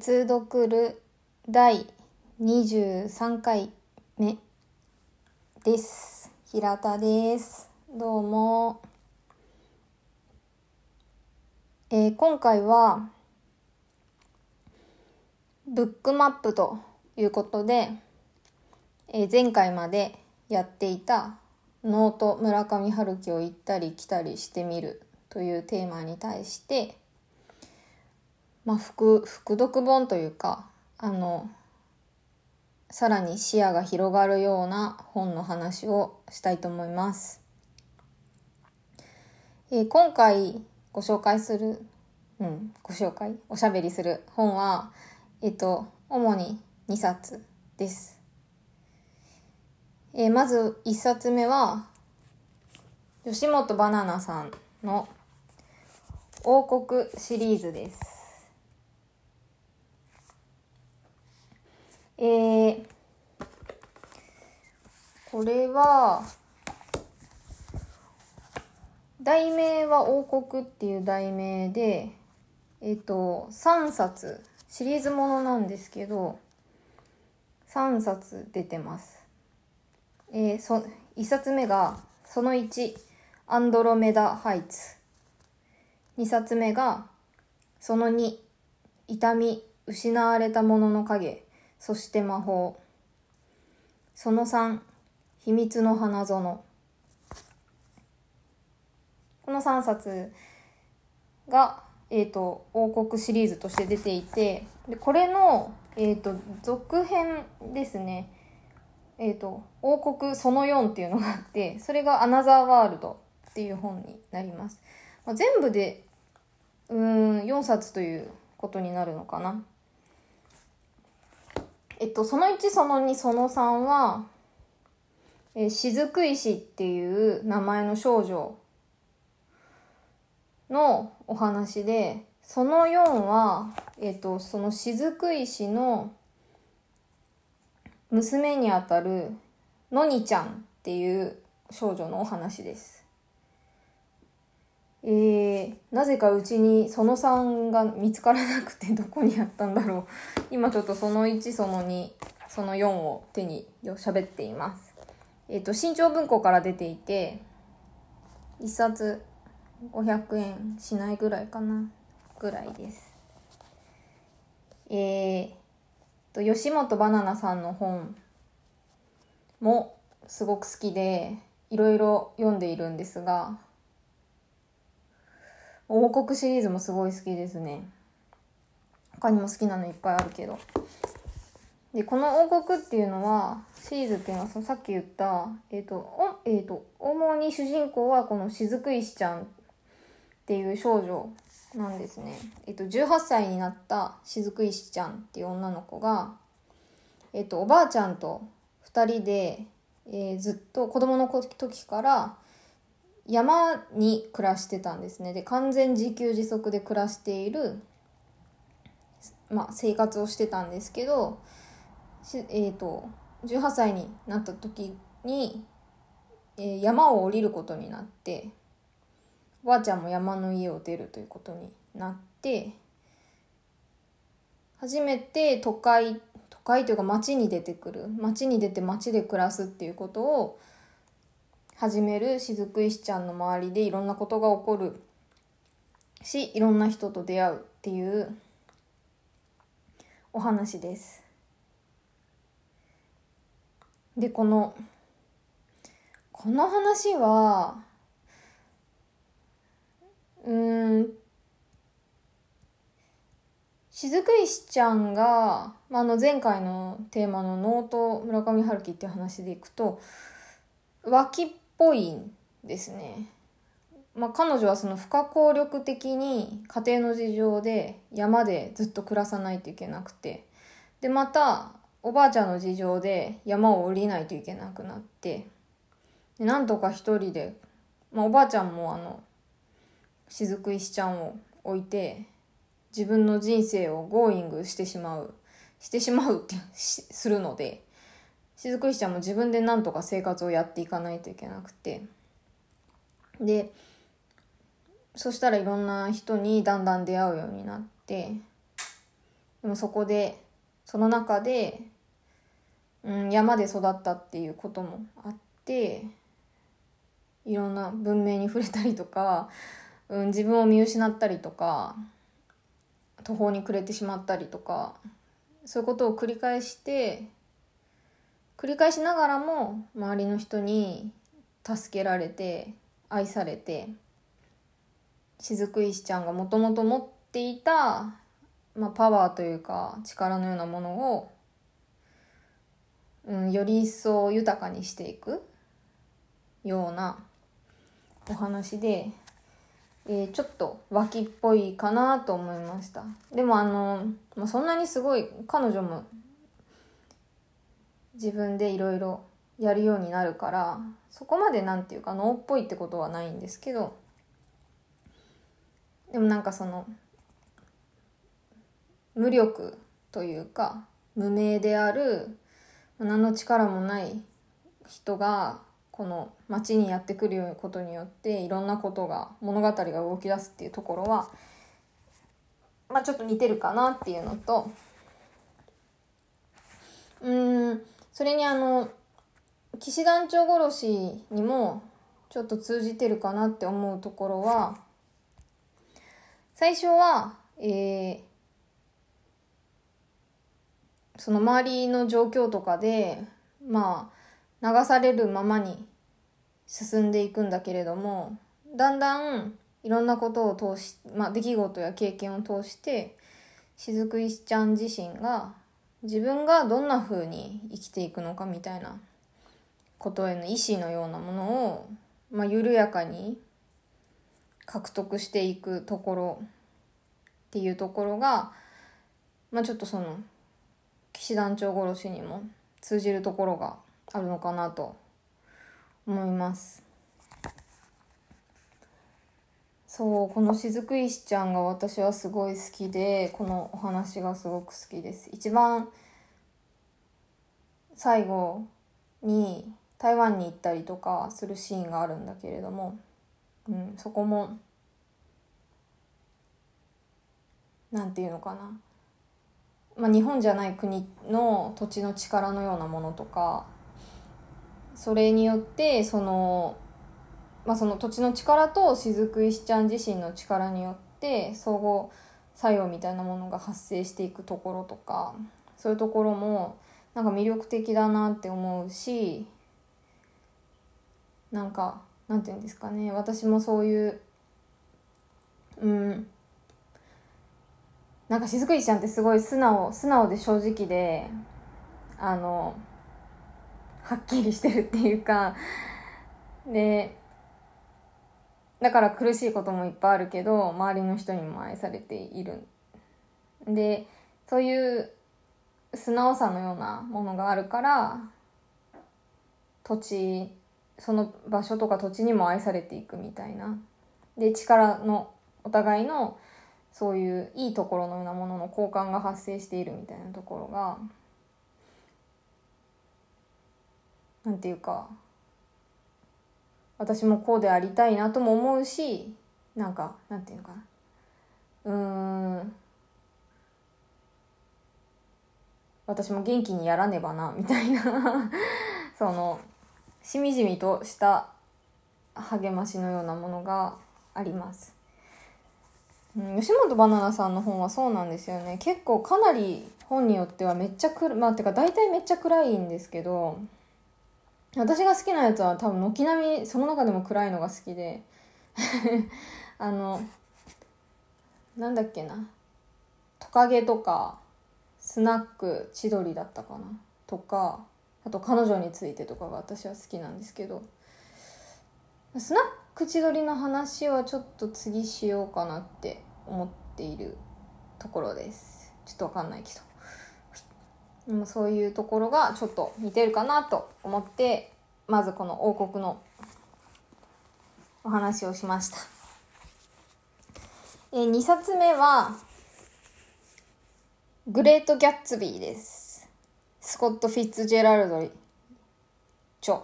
エツドクル第23回目です。平田です。どうも。えー今回は、 BOOK MAP ということで、えー前回までやっていたノート村上春樹を行ったり来たりしてみるというテーマに対して、まあ、副副読本というかあのさらに視野が広がるような本の話をしたいと思います。えー今回ご紹介する、うん、ご紹介おしゃべりする本は、えっと、主に2冊です。えーまず1冊目は吉本ばななさんの王国シリーズです。えー、これは、題名は王国っていう題名で、えっ、と、3冊、シリーズものなんですけど、3冊出てます。えー、そ、1冊目が、その1、アンドロメダハイツ。2冊目が、その2、痛み、失われたものの影、そして魔法。その3、秘密の花園。この3冊が、えっ、と、王国シリーズとして出ていて、でこれの、えっ、と、続編ですね。えっ、と、王国その4っていうのがあって、それがアナザーワールドっていう本になります。まあ、全部で、うん、4冊ということになるのかな。えっと、その1、その2、その3は、えー、雫石っていう名前の少女のお話で、その4は、えっと、その雫石の娘にあたるのにちゃんっていう少女のお話です。えー、なぜかうちにその3が見つからなくてどこにあったんだろう。今ちょっとその1、その2、その4を手に喋っています。えっ、と、新潮文庫から出ていて、1冊500円しないぐらいかな、ぐらいです。えー、と、吉本ばななさんの本もすごく好きで、いろいろ読んでいるんですが、王国シリーズもすごい好きですね。他にも好きなのいっぱいあるけど。で、この王国っていうのは、シリーズっていうのは、そのさっき言った、えっ、と、お、えっ、と、主に主人公はこの雫石ちゃんっていう少女なんですね。えっ、と、18歳になった雫石ちゃんっていう女の子が、えっ、と、おばあちゃんと二人で、えーずっと子供の時から山に暮らしてたんですね。で、完全自給自足で暮らしている、まあ、生活をしてたんですけど、しえっ、と、18歳になった時に、えー山を降りることになって、おばあちゃんも山の家を出るということになって、初めて都会、都会というか町に出てくる。町に出て町で暮らすっていうことを始める雫石ちゃんの周りでいろんなことが起こるし、いろんな人と出会うっていうお話です。で、この、この話は、うん、雫石ちゃんが、まあ、あの前回のテーマのノート村上春樹っていう話でいくと、脇っぽいんですね。まあ、彼女はその不可抗力的に家庭の事情で山でずっと暮らさないといけなくて、で、また、おばあちゃんの事情で山を降りないといけなくなって、でなんとか一人で、まあ、おばあちゃんもあの、雫石ちゃんを置いて、自分の人生をゴーイングしてしまう、してしまうってするので、雫石ちゃんも自分でなんとか生活をやっていかないといけなくて。で、そしたらいろんな人にだんだん出会うようになって、でもそこでその中で、うん、山で育ったっていうこともあっていろんな文明に触れたりとか、うん、自分を見失ったりとか途方に暮れてしまったりとかそういうことを繰り返して繰り返しながらも周りの人に助けられて愛されて雫石ちゃんがもともと持っていた、まあ、パワーというか力のようなものを、うん、より一層豊かにしていくようなお話で、えー、ちょっと脇っぽいかなと思いました。でもあの、まあ、そんなにすごい彼女も自分でいろいろやるようになるからそこまでなんていうか脳っぽいってことはないんですけどでもなんかその無力というか無名である何の力もない人がこの町にやってくることによっていろんなことが物語が動き出すっていうところはまあちょっと似てるかなっていうのとうんそれにあの騎士団長殺しにもちょっと通じてるかなって思うところは最初は、えー、その周りの状況とかでまあ流されるままに進んでいくんだけれどもだんだんいろんなことを通し、まあ、出来事や経験を通して雫石ちゃん自身が自分がどんな風に生きていくのかみたいなことへの意志のようなものを、まあ、緩やかに獲得していくところっていうところが、まあ、ちょっとその騎士団長殺しにも通じるところがあるのかなと思います。そうこの雫石ちゃんが私はすごい好きでこのお話がすごく好きです。一番最後に台湾に行ったりとかするシーンがあるんだけれども、うん、そこもなんていうのかな、まあ、日本じゃない国の土地の力のようなものとかそれによってその,、まあ、その土地の力と雫石ちゃん自身の力によって相互作用みたいなものが発生していくところとかそういうところもなんか魅力的だなって思うしなんかなんて言うんですかね。私もそういううん。なんか雫石ちゃんってすごい素直素直で正直であのはっきりしてるっていうかでだから苦しいこともいっぱいあるけど周りの人にも愛されている。でそういう素直さのようなものがあるから土地その場所とか土地にも愛されていくみたいな。で力のお互いのそういういいところのようなものの交換が発生しているみたいなところがなんていうか私もこうでありたいなとも思うしなんかなんていうのかな。うん。私も元気にやらねばなみたいな。そのしみじみとした励ましのようなものがあります。うん、吉本ばなナさんの本はそうなんですよね。結構かなり本によってはめっちゃくまあてか大体めっちゃ暗いんですけど私が好きなやつは多分軒並みその中でも暗いのが好きで あのなんだっけな。トカゲとかスナック千鳥だったかな。とかあと彼女についてとかが私は好きなんですけど。スナック千鳥の話はちょっと次しようかなって思っているところです。ちょっとわかんないけど。でもそういうところがちょっと似てるかなと思ってまずこの王国のお話をしました。え2冊目はグレート・ギャッツビーです。スコット・フィッツジェラルド著。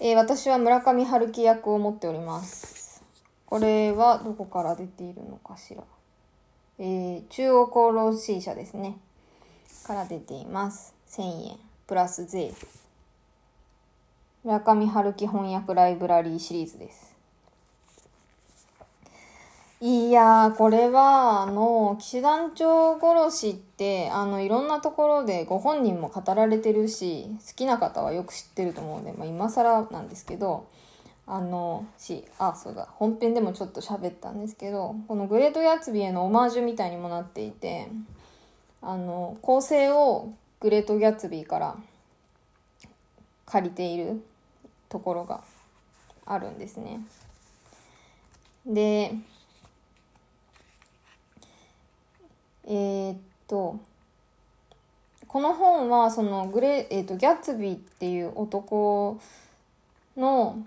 えー、私は村上春樹役を持っております。これはどこから出ているのかしら。えー、中央厚労 C 社ですね。から出ています。1000円。プラス税。村上春樹翻訳ライブラリーシリーズです。いや、これは、あの、騎士団長殺しって、あの、いろんなところでご本人も語られてるし、好きな方はよく知ってると思うので、まあ、今更なんですけど、あの、し、あ、そうだ、本編でもちょっと喋ったんですけど、このグレート・ギャッツビへのオマージュみたいにもなっていて、あの、構成をグレート・ギャツビーから借りているところがあるんですね。で、えー、っとこの本はそのグレ、えー、っとギャツビーっていう男の、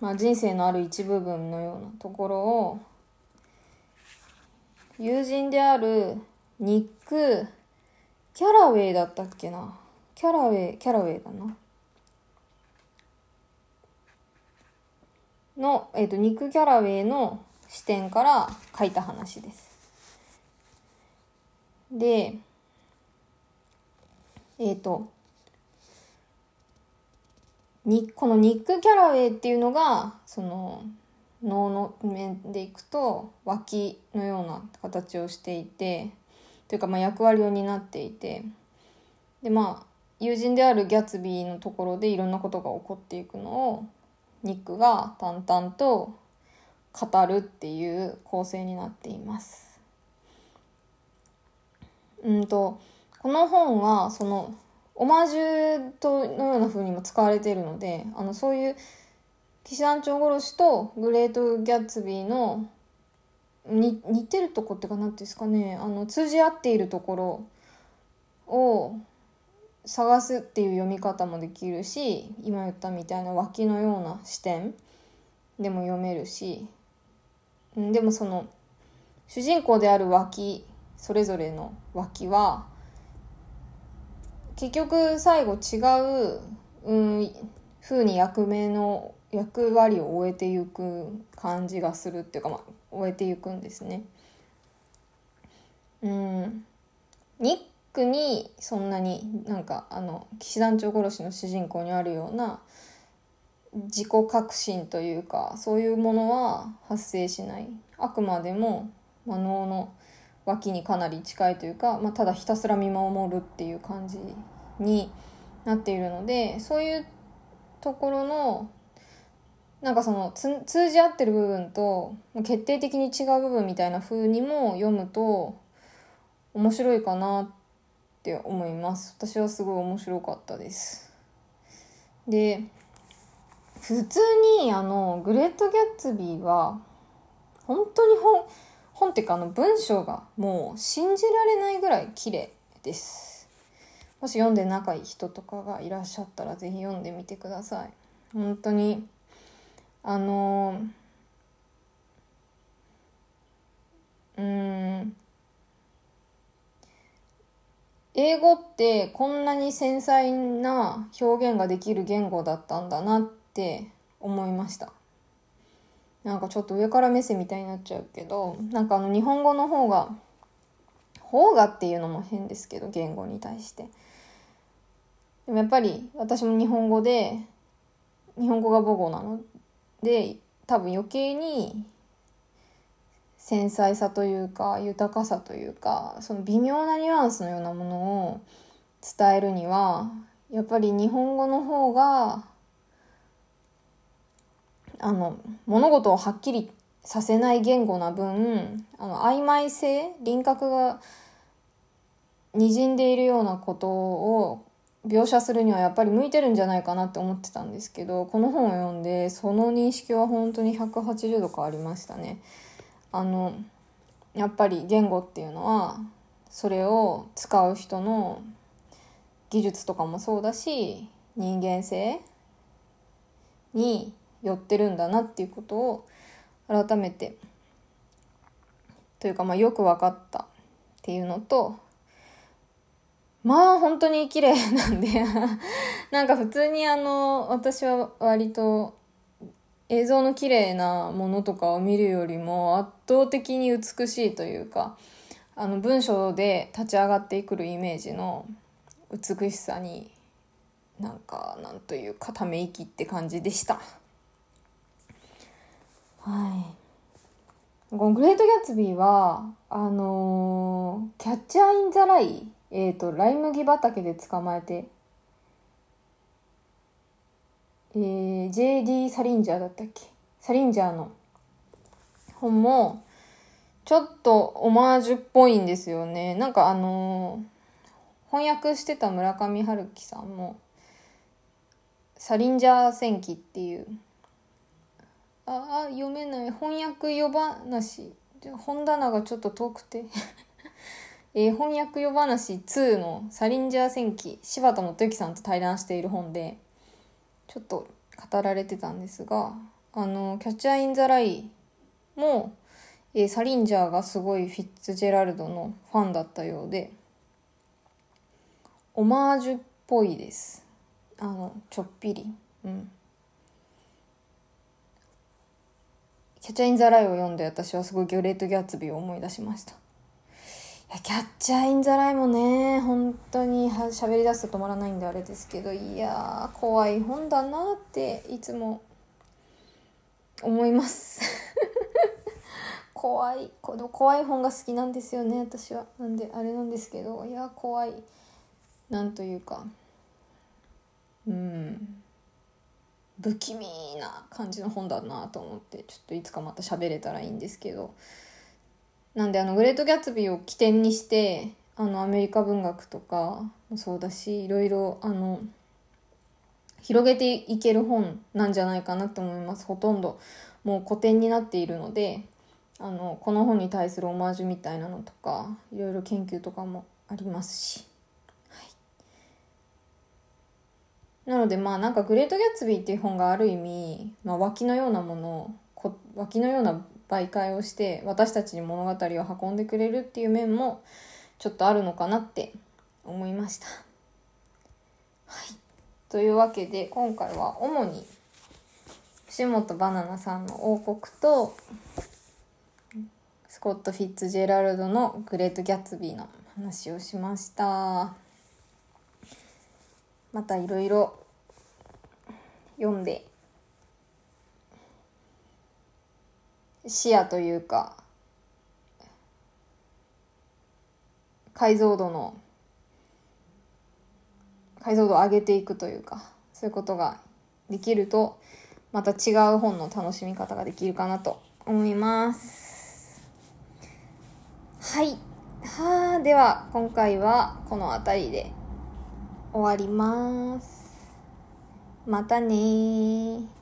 まあ、人生のある一部分のようなところを友人であるニック・キャラウェイだったっけな？キャラウェイキャラウェイだな。の、えーと、とニック・キャラウェイの視点から書いた話です。で、えっ、ー、と、に、このニック・キャラウェイっていうのが、その、脳の面でいくと脇のような形をしていてというかまあ役割を担っていてでまあ友人であるギャツビーのところでいろんなことが起こっていくのをニックが淡々と語るっていう構成になっています。うんとこの本はそのオマージュとのような風にも使われているのであのそういう騎士団長殺しとグレート・ギャッツビーのに似てるとこってか何ていうんですかね。あの通じ合っているところを探すっていう読み方もできるし今言ったみたいな脇のような視点でも読めるしでもその主人公である脇それぞれの脇は結局最後違う、うん、風に役目の役割を終えていく感じがするっていうか、まあ、終えていくんですね。うん、ニックにそんなになんかあの騎士団長殺しの主人公にあるような自己革新というかそういうものは発生しないあくまでも、まあ、脳の脇にかなり近いというか、まあ、ただひたすら見守るっていう感じになっているのでそういうところのなんかその通じ合ってる部分と決定的に違う部分みたいな風にも読むと面白いかなって思います私はすごい面白かったですで普通にあのグレート・ギャッツビーは本当に本本っていうかあの文章がもう信じられないぐらい綺麗です。もし読んで仲いい人とかがいらっしゃったら是非読んでみてください。本当にあのうん英語ってこんなに繊細な表現ができる言語だったんだなって思いました。なんかちょっと上から目線みたいになっちゃうけどなんかあの日本語の方が方がっていうのも変ですけど言語に対してでもやっぱり私も日本語で日本語が母語なので多分余計に繊細さというか豊かさというかその微妙なニュアンスのようなものを伝えるにはやっぱり日本語の方があの物事をはっきりさせない言語な分あの曖昧性輪郭がにじんでいるようなことを描写するにはやっぱり向いてるんじゃないかなって思ってたんですけどこの本を読んでその認識は本当に180度変わりましたね。あのやっぱり言語っていうのはそれを使う人の技術とかもそうだし人間性に寄ってるんだなっていうことを改めてというかまあよく分かったっていうのとまあ本当に綺麗なんで なんか普通にあの私は割と映像の綺麗なものとかを見るよりも圧倒的に美しいというかあの文章で立ち上がってくるイメージの美しさになんかなんというかため息って感じでした。はい。このグレート・ギャツビーはあのー、キャッチャー・イン・ザ・ライえっ、ー、とライ麦畑で捕まえてえー、JD サリンジャーだったっけ？サリンジャーの本もちょっとオマージュっぽいんですよね。なんかあのー、翻訳してた村上春樹さんもサリンジャー戦記っていうああ読めない。翻訳夜話。本棚がちょっと遠くて。えー、翻訳夜話2のサリンジャー戦記柴田元幸さんと対談している本でちょっと語られてたんですがあのキャッチャー・イン・ザ・ライも、えー、サリンジャーがすごいフィッツジェラルドのファンだったようでオマージュっぽいです。あのちょっぴり。うん。キャッチャー・イン・ザ・ライを読んで私はすごいギョレート・ギャツビーを思い出しました。キャッチャーインザライもね。本当に喋り出すと止まらないんであれですけどいやー怖い本だなっていつも思います。怖い。この怖い本が好きなんですよね私は。なんであれなんですけどいや怖い。なんというか。うん。不気味な感じの本だなと思ってちょっといつかまた喋れたらいいんですけど。なんであのグレート・ギャツビーを起点にしてあのアメリカ文学とかもそうだしいろいろあの広げていける本なんじゃないかなと思います。ほとんどもう古典になっているのであのこの本に対するオマージュみたいなのとかいろいろ研究とかもありますし、はい、なのでまあなんか「グレート・ギャツビー」っていう本がある意味、まあ、脇のようなものを脇のような媒介をして私たちに物語を運んでくれるっていう面もちょっとあるのかなって思いました。はい。というわけで今回は主に藤本バナナさんの王国とスコット・フィッツジェラルドのグレート・ギャツビーの話をしました。またいろいろ読んで視野というか解像度の解像度を上げていくというかそういうことができるとまた違う本の楽しみ方ができるかなと思います。はい。はあでは今回はこの辺りで終わります。またね